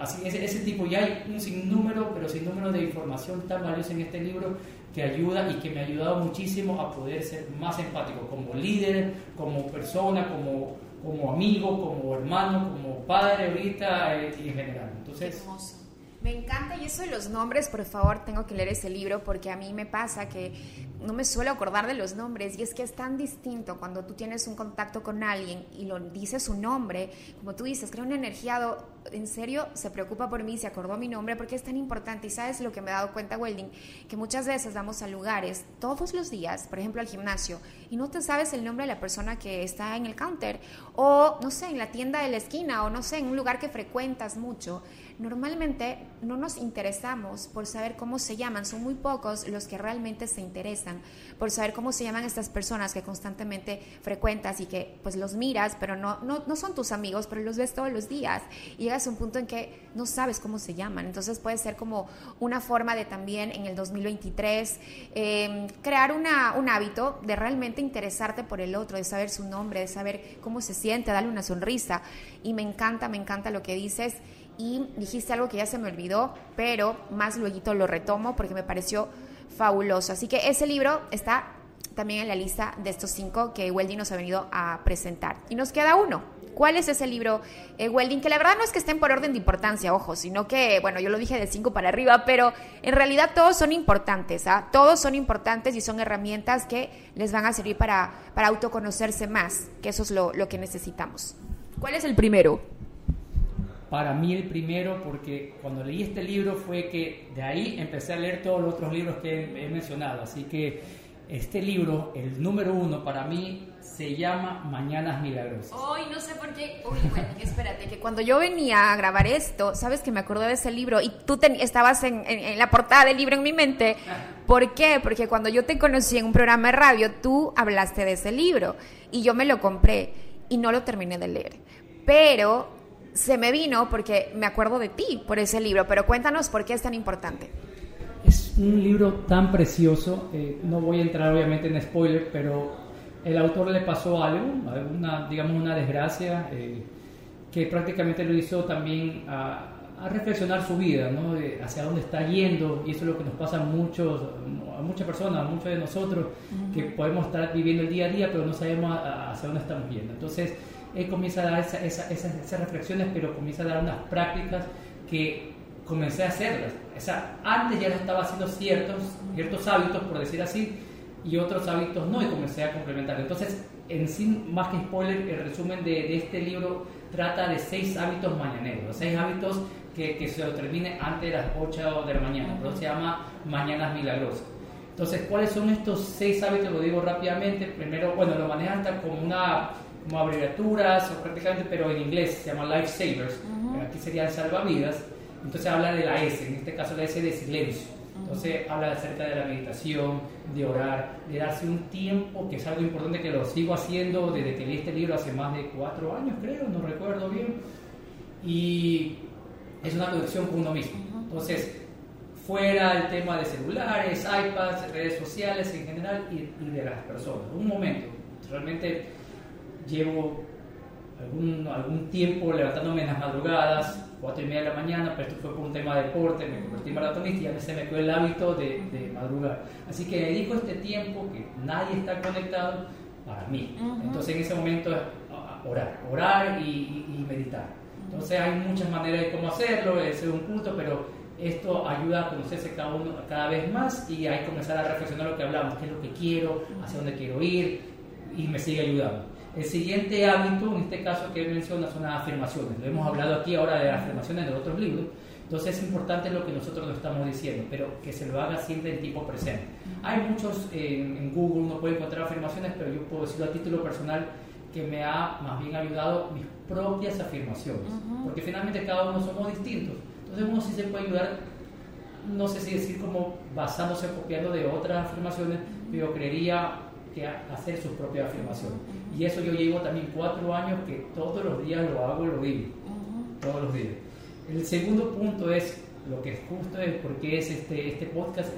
Así, ese, ese tipo, ya hay un sinnúmero, pero sin número de información tan valiosa en este libro que ayuda y que me ha ayudado muchísimo a poder ser más empático como líder, como persona, como, como amigo, como hermano, como padre ahorita eh, y en general. Entonces, me encanta y eso de los nombres, por favor, tengo que leer ese libro porque a mí me pasa que no me suelo acordar de los nombres y es que es tan distinto cuando tú tienes un contacto con alguien y lo dices su nombre, como tú dices, crea una energía, en serio, se preocupa por mí, se acordó mi nombre porque es tan importante. Y sabes lo que me he dado cuenta, Welding, que muchas veces vamos a lugares todos los días, por ejemplo al gimnasio, y no te sabes el nombre de la persona que está en el counter o no sé, en la tienda de la esquina o no sé, en un lugar que frecuentas mucho normalmente no nos interesamos por saber cómo se llaman, son muy pocos los que realmente se interesan por saber cómo se llaman estas personas que constantemente frecuentas y que pues los miras, pero no, no, son tus amigos, pero los ves todos los días. Llegas a un punto en que no sabes cómo se llaman. Entonces puede ser como una forma de también en el 2023 em, crear una, un hábito de realmente interesarte por el otro, de saber su nombre, de saber cómo se siente, darle una sonrisa. Y me encanta, me encanta lo que dices y dijiste algo que ya se me olvidó, pero más luego lo retomo porque me pareció fabuloso. Así que ese libro está también en la lista de estos cinco que Welding nos ha venido a presentar. Y nos queda uno. ¿Cuál es ese libro, eh, Welding? Que la verdad no es que estén por orden de importancia, ojo, sino que, bueno, yo lo dije de cinco para arriba, pero en realidad todos son importantes, ¿ah? Todos son importantes y son herramientas que les van a servir para, para autoconocerse más, que eso es lo, lo que necesitamos. ¿Cuál es el primero? Para mí el primero, porque cuando leí este libro fue que de ahí empecé a leer todos los otros libros que he, mencionado. Así que este libro, el número uno para mí, se llama Mañanas Milagrosas. Uy, no sé por qué. Uy, bueno, espérate, que cuando yo venía a grabar esto, sabes que me acordé de ese libro y tú estabas en, en, la portada del libro en mi mente. ¿Por qué? Porque cuando yo te conocí en un programa de radio, tú hablaste de ese libro y yo me lo compré y no lo terminé de leer. Pero se me vino porque me acuerdo de ti por ese libro, pero cuéntanos por qué es tan importante. Es un libro tan precioso, eh, no voy a entrar obviamente en spoiler, pero el autor le pasó algo, una, digamos una desgracia, eh, que prácticamente lo hizo también a, reflexionar su vida, ¿no? hacia dónde está yendo, y eso es lo que nos pasa a, muchos, a muchas personas, a muchos de nosotros, que podemos estar viviendo el día a día, pero no sabemos hacia dónde estamos yendo. Entonces, él comienza a dar esas reflexiones, pero comienza a dar unas prácticas que comencé a hacerlas. O sea, antes ya estaba haciendo ciertos, ciertos hábitos, por decir así, y otros hábitos no, y comencé a complementar. Entonces, en sí, más que spoiler, el resumen de, este libro trata de seis hábitos mañaneros, seis hábitos que, que se lo termine antes de las 8 de la mañana, pero se llama Mañanas Milagrosas. Entonces, ¿cuáles son estos seis hábitos? Lo digo rápidamente. Primero, bueno, lo manejan como una como abreviaturas o prácticamente, pero en inglés se llama Lifesavers, aquí sería salvavidas. Entonces habla de la S, en este caso la S de silencio. Entonces habla acerca de la meditación, de orar, de darse un tiempo, que es algo importante que lo sigo haciendo desde que leí este libro hace más de cuatro años, creo, no recuerdo bien. Y es una conexión con uno mismo. Entonces, fuera el tema de celulares, iPads, redes sociales en general y, y de las personas. Un momento, realmente llevo algún, algún tiempo levantándome en las madrugadas, cuatro y media de la mañana, pero esto fue por un tema de deporte, me convertí en maratonista y a veces me quedó el hábito de, de madrugar. Así que dedico este tiempo que nadie está conectado para mí. Entonces en ese momento es orar, orar y, y, meditar. Entonces hay muchas maneras de cómo hacerlo, ese es un punto, pero esto ayuda a conocerse cada uno cada vez más y ahí comenzar a reflexionar lo que hablamos, qué es lo que quiero, hacia dónde quiero ir y me sigue ayudando. El siguiente hábito, en este caso que menciona, son las afirmaciones. Lo hemos hablado aquí ahora de afirmaciones de otros libros. Entonces es importante lo que nosotros lo estamos diciendo, pero que se lo haga siempre en tipo presente. Hay muchos, en Google uno puede encontrar afirmaciones, pero yo puedo decirlo a título personal que me ha más bien ayudado mis propias afirmaciones, porque finalmente cada uno somos distintos. Entonces uno sí se puede ayudar, no sé si decir como basándose, copiando de otras afirmaciones, pero creería que hacer sus propias afirmaciones. Y eso yo llevo también cuatro años que todos los días lo hago y lo digo, todos los días. El segundo punto es lo que es justo es porque es este, este podcast,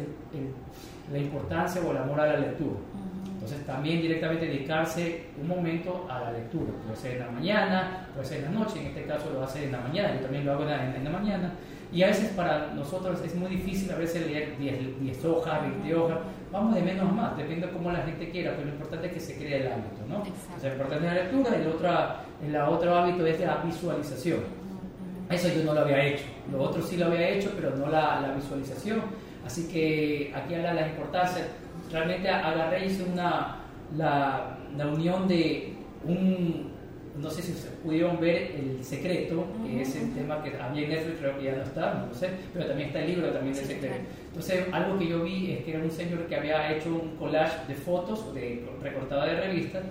la importancia o el amor a la lectura. Entonces también directamente dedicarse un momento a la lectura, puede ser en la mañana, puede ser en la noche, en este caso lo hace en la mañana, yo también lo hago en la, mañana, y a veces para nosotros es muy difícil a veces leer 10, 10 hojas, 20 hojas, vamos de menos a más, depende de cómo la gente quiera, pero lo importante es que se cree el hábito, ¿no? O sea, lo importante es la lectura y el otro, el otro hábito es la visualización. Eso yo no lo había hecho, lo otro sí lo había hecho, pero no la, la visualización. Así que aquí habla la importancia realmente agarré hice una, la, la, unión de un, no sé si pudieron ver El Secreto, que es el tema que había en Netflix, creo que ya no está, no lo sé, pero también está el libro también del Secreto. Entonces, algo que yo vi es que era un señor que había hecho un collage de fotos de, recortada de revistas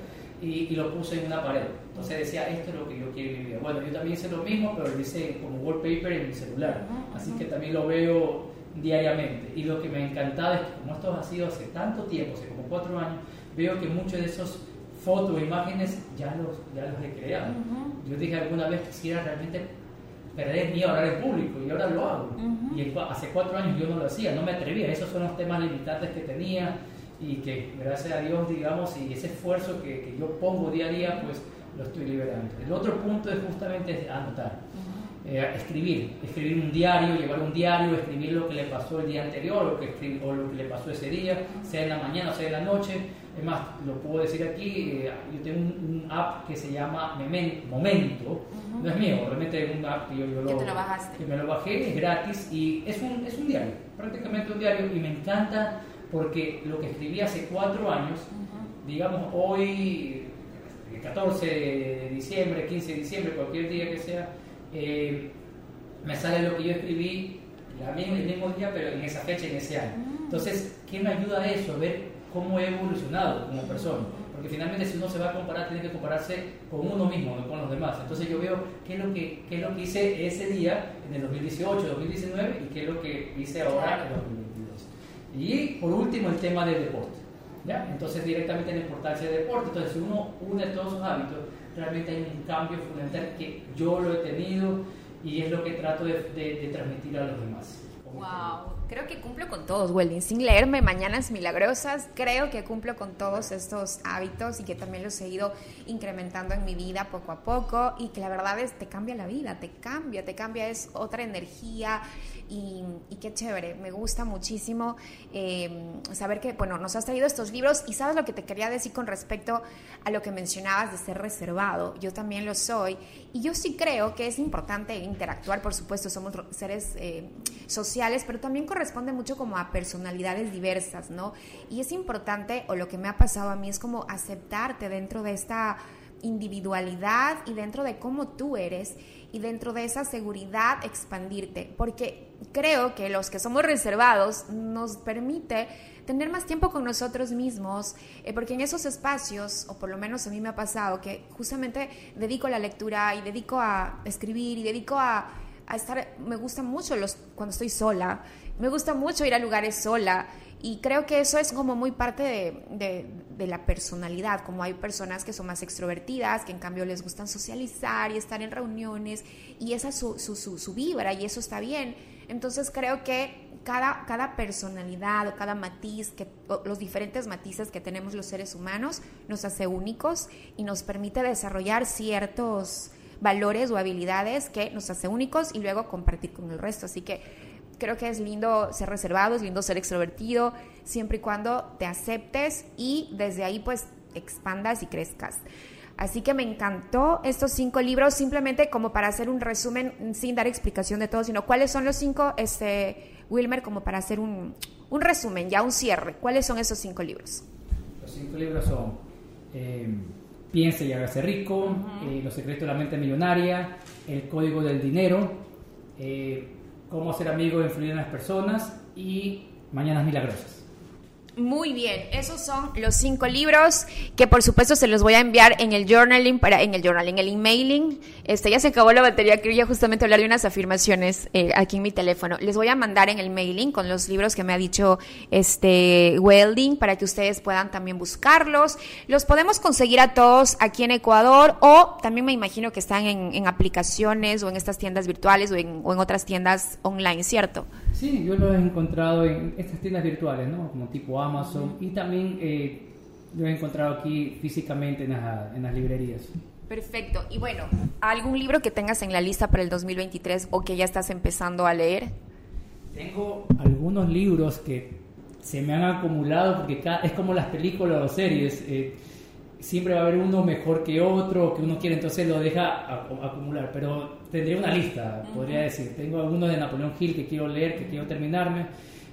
y, lo puse en una pared. Entonces decía, esto es lo que yo quiero vida. Bueno, yo también hice lo mismo, pero lo hice como wallpaper en mi celular. Así que también lo veo diariamente. Y lo que me encantaba es que como esto ha sido hace tanto tiempo, hace como cuatro años, veo que muchos de esos fotos imágenes ya los, ya los he creado. Yo dije alguna vez quisiera realmente perder miedo a hablar en público y ahora lo hago. Y hace cuatro años yo no lo hacía, no me atrevía. Esos son los temas limitantes que tenía y que gracias a Dios, digamos, y ese esfuerzo que, que yo pongo día a día, pues lo estoy liberando. El otro punto es justamente anotar. Eh, escribir, escribir un diario, llevar un diario, escribir lo que le pasó el día anterior o, que o lo que le pasó ese día, sea en la mañana o sea en la noche. Es más, lo puedo decir aquí, eh, yo tengo un, app que se llama Momento, no es mío, realmente es un app que yo, lo, que me lo bajé, es gratis y es un, es un diario, prácticamente un diario. Y me encanta porque lo que escribí hace cuatro años, digamos hoy, el 14 de diciembre, 15 de diciembre, cualquier día que sea, eh, me sale lo que yo escribí la misma, el mismo día, pero en esa fecha, en ese año. Entonces, ¿qué me ayuda a eso? A ver cómo he evolucionado como persona. Porque finalmente si uno se va a comparar, tiene que compararse con uno mismo, no con los demás. Entonces yo veo qué es lo que, qué es lo que hice ese día, en el 2018, 2019, y qué es lo que hice ahora en 2022. Y por último, el tema del deporte. ¿ya? Entonces directamente la importancia del deporte. Entonces si uno une todos sus hábitos, realmente hay un cambio fundamental que yo lo he tenido y es lo que trato de, transmitir a los demás. Creo que cumplo con todos, Welding. Sin leerme Mañanas Milagrosas, creo que cumplo con todos estos hábitos y que también los he ido incrementando en mi vida poco a poco y que la verdad es, te cambia la vida, te cambia, te cambia, es otra energía y, qué chévere, me gusta muchísimo em, saber que, bueno, nos has traído estos libros y sabes lo que te quería decir con respecto a lo que mencionabas de ser reservado, yo también lo soy y yo sí creo que es importante interactuar, por supuesto, somos seres eh, sociales, pero también corresponde mucho como a personalidades diversas, ¿no? Y es importante, o lo que me ha pasado a mí es como aceptarte dentro de esta individualidad y dentro de cómo tú eres y dentro de esa seguridad expandirte, porque creo que los que somos reservados nos permite tener más tiempo con nosotros mismos, eh, porque en esos espacios, o por lo menos a mí me ha pasado, que justamente dedico a la lectura y dedico a escribir y dedico a, a estar, me gusta mucho los, cuando estoy sola, me gusta mucho ir a lugares sola y creo que eso es como muy parte de, de, la personalidad, como hay personas que son más extrovertidas, que en cambio les gustan socializar y estar en reuniones, y esa es su, su, su, vibra, y eso está bien. Entonces creo que cada, cada personalidad o cada matiz, que, los diferentes matices que tenemos los seres humanos nos hace únicos y nos permite desarrollar ciertos valores o habilidades que nos hace únicos y luego compartir con el resto. Así que creo que es lindo ser reservado, es lindo ser extrovertido, siempre y cuando te aceptes y desde ahí pues expandas y crezcas. Así que me encantó estos cinco libros, simplemente como para hacer un resumen sin dar explicación de todo, sino cuáles son los cinco, este, Wilmer, como para hacer un, un resumen, ya un cierre. ¿Cuáles son esos cinco libros? Los cinco libros son eh, Piense y hágase rico, eh, Los secretos de la mente millonaria, El código del dinero, eh, Cómo ser amigo e influir en las personas y Mañanas milagrosas. Muy bien, esos son los cinco libros que por supuesto se los voy a enviar en el journaling, para, en el journaling, el emailing. Este, ya se acabó la batería, quería justamente hablar de unas afirmaciones eh, aquí en mi teléfono. Les voy a mandar en el mailing con los libros que me ha dicho este Welding para que ustedes puedan también buscarlos. Los podemos conseguir a todos aquí en Ecuador o también me imagino que están en, aplicaciones o en estas tiendas virtuales o en, o en otras tiendas online, ¿cierto? Sí, yo lo he encontrado en estas tiendas virtuales, ¿no? Como tipo Amazon y también eh, lo he encontrado aquí físicamente en, en las librerías. Perfecto. Y bueno, ¿algún libro que tengas en la lista para el 2023 o que ya estás empezando a leer? Tengo algunos libros que se me han acumulado porque es como las películas o series. Eh, siempre va a haber uno mejor que otro, que uno quiere, entonces lo deja acumular. Pero tendría una lista, podría decir. Tengo uno de Napoleón Hill que quiero leer, que quiero terminarme,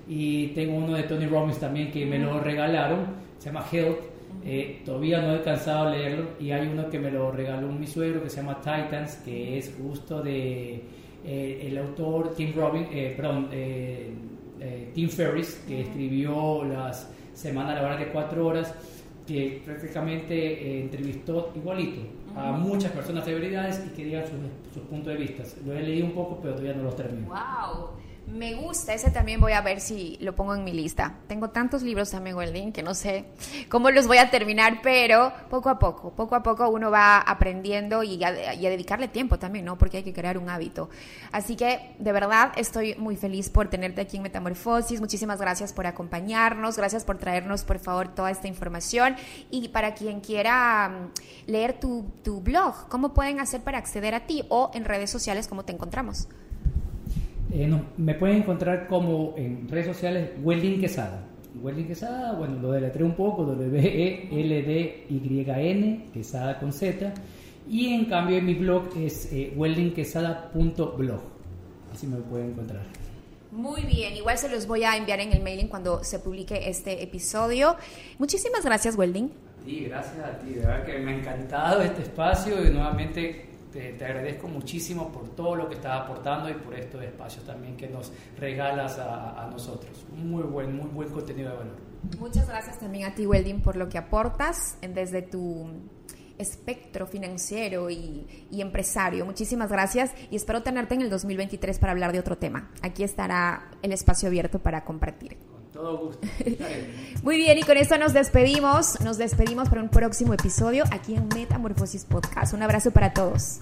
y tengo uno de Tony Robbins también que me lo regalaron, se llama Health. Eh, todavía no he alcanzado a leerlo y hay uno que me lo regaló mi suegro que se llama Titans, que es justo de eh, el autor Tim Robbins, eh, perdón, Tim Ferriss, que escribió las semanas laborales de cuatro horas que prácticamente eh, entrevistó igualito a muchas personas celebridades y que digan sus, sus puntos de vista. Lo he leído un poco, pero todavía no los termino. ¡Wow! Me gusta, ese también voy a ver si lo pongo en mi lista. Tengo tantos libros también, Welding, que no sé cómo los voy a terminar, pero poco a poco, poco a poco uno va aprendiendo y a, dedicarle tiempo también, ¿no? Porque hay que crear un hábito. Así que, de verdad, estoy muy feliz por tenerte aquí en Metamorfosis. Muchísimas gracias por acompañarnos, gracias por traernos, por favor, toda esta información. Y para quien quiera mm, leer tu, tu blog, ¿cómo pueden hacer para acceder a ti o en redes sociales, cómo te encontramos? Eh, me pueden encontrar como en redes sociales Welding Quesada. Welding Quesada, bueno, lo deletré un poco, W-E-L-D-Y-N, Quesada con Z. Y en cambio en mi blog es eh, weldingquesada.blog. Así me pueden encontrar. Muy bien, igual se los voy a enviar en el mailing cuando se publique este episodio. Muchísimas gracias, Welding. Sí, gracias a ti, de verdad que me ha encantado este espacio y nuevamente te, agradezco muchísimo por todo lo que estás aportando y por estos espacios también que nos regalas a, nosotros. Muy buen, muy buen contenido de valor. Muchas gracias también a ti, Welding, por lo que aportas desde tu espectro financiero y, empresario. Muchísimas gracias y espero tenerte en el 2023 para hablar de otro tema. Aquí estará el espacio abierto para compartir. Todo gusto. Muy bien, y con esto nos despedimos. Nos despedimos para un próximo episodio aquí en Metamorfosis Podcast. Un abrazo para todos.